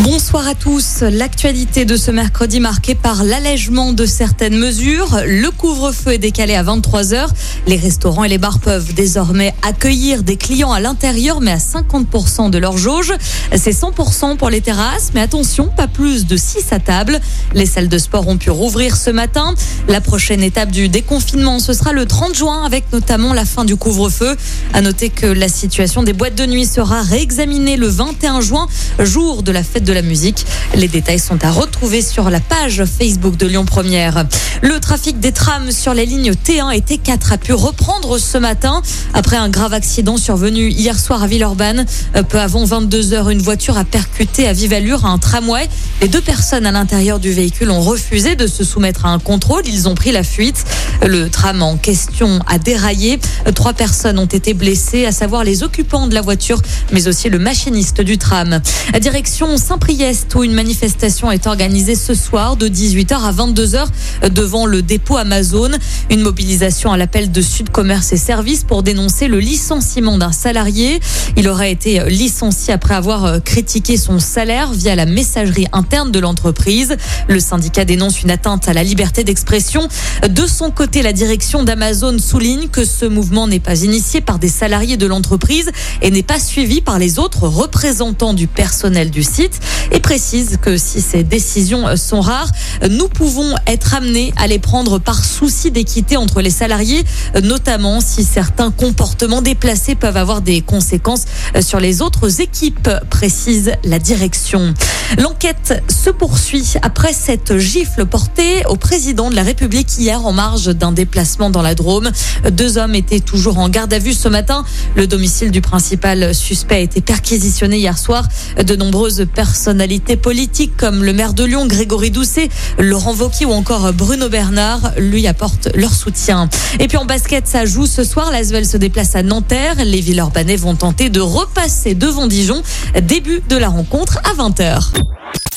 Bonsoir à tous. L'actualité de ce mercredi marquée par l'allègement de certaines mesures. Le couvre-feu est décalé à 23h. Les restaurants et les bars peuvent désormais accueillir des clients à l'intérieur, mais à 50% de leur jauge. C'est 100% pour les terrasses, mais attention, pas plus de 6 à table. Les salles de sport ont pu rouvrir ce matin. La prochaine étape du déconfinement, ce sera le 30 juin, avec notamment la fin du couvre-feu. À noter que la situation des boîtes de nuit sera réexaminée le 21 juin, jour de la fête de la musique. Les détails sont à retrouver sur la page Facebook de Lyon Première. Le trafic des trams sur les lignes T1 et T4 a pu reprendre ce matin après un grave accident survenu hier soir à Villeurbanne. Euh, Peu avant 22 heures, une voiture a percuté à vive allure un tramway. Les deux personnes à l'intérieur du véhicule ont refusé de se soumettre à un contrôle. Ils ont pris la fuite. Le tram en question a déraillé. Trois personnes ont été blessées, à savoir les occupants de la voiture, mais aussi le machiniste du tram. Direction Saint-Priest, où une manifestation est organisée ce soir de 18h à 22h devant le dépôt Amazon. Une mobilisation à l'appel de Sud Commerce et Services pour dénoncer le licenciement d'un salarié. Il aurait été licencié après avoir critiqué son salaire via la messagerie interne de l'entreprise. Le syndicat dénonce une atteinte à la liberté d'expression. De son côté, la direction d'Amazon souligne que ce mouvement n'est pas initié par des salariés de l'entreprise et n'est pas suivi par les autres représentants du personnel du site et précise que si ces décisions sont rares, nous pouvons être amenés à les prendre par souci d'équité entre les salariés, notamment si certains comportements déplacés peuvent avoir des conséquences sur les autres équipes, précise la direction. L'enquête se poursuit après cette gifle portée au président de la République hier en marge d'un déplacement dans la Drôme. Deux hommes étaient toujours en garde à vue ce matin. Le domicile du principal suspect a été perquisitionné hier soir. De nombreuses personnalités politiques comme le maire de Lyon, Grégory Doucet, Laurent Wauquiez ou encore Bruno Bernard lui apportent leur soutien. Et puis en basket, ça joue ce soir. L'Asvel se déplace à Nanterre. Les Villeurbanais vont tenter de repasser devant Dijon. Début de la rencontre à 20h.